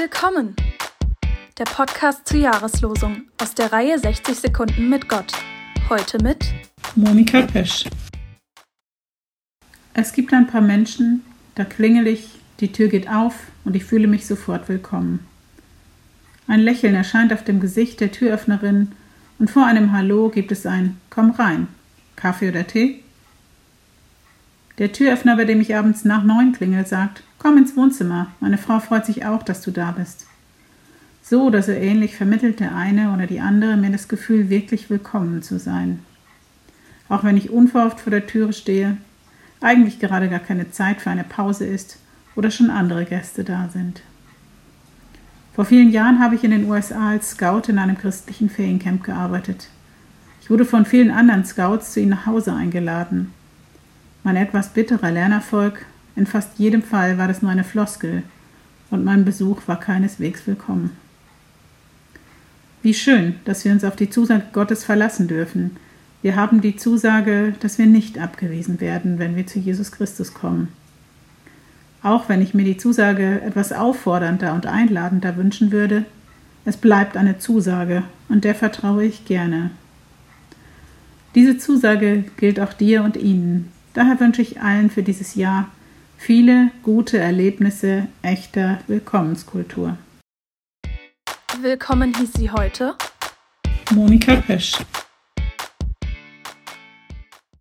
Willkommen! Der Podcast zur Jahreslosung aus der Reihe 60 Sekunden mit Gott. Heute mit Monika Pesch. Es gibt ein paar Menschen, da klingel ich, die Tür geht auf und ich fühle mich sofort willkommen. Ein Lächeln erscheint auf dem Gesicht der Türöffnerin und vor einem Hallo gibt es ein Komm rein. Kaffee oder Tee? Der Türöffner, bei dem ich abends nach neun klingel, sagt Komm ins Wohnzimmer, meine Frau freut sich auch, dass du da bist. So oder so ähnlich vermittelt der eine oder die andere mir das Gefühl, wirklich willkommen zu sein. Auch wenn ich unverhofft vor der Türe stehe, eigentlich gerade gar keine Zeit für eine Pause ist oder schon andere Gäste da sind. Vor vielen Jahren habe ich in den USA als Scout in einem christlichen Feriencamp gearbeitet. Ich wurde von vielen anderen Scouts zu ihnen nach Hause eingeladen. Mein etwas bitterer Lernerfolg in fast jedem Fall war das nur eine Floskel und mein Besuch war keineswegs willkommen. Wie schön, dass wir uns auf die Zusage Gottes verlassen dürfen. Wir haben die Zusage, dass wir nicht abgewiesen werden, wenn wir zu Jesus Christus kommen. Auch wenn ich mir die Zusage etwas auffordernder und einladender wünschen würde, es bleibt eine Zusage und der vertraue ich gerne. Diese Zusage gilt auch dir und Ihnen. Daher wünsche ich allen für dieses Jahr viele gute Erlebnisse echter Willkommenskultur. Willkommen hieß sie heute Monika Pesch.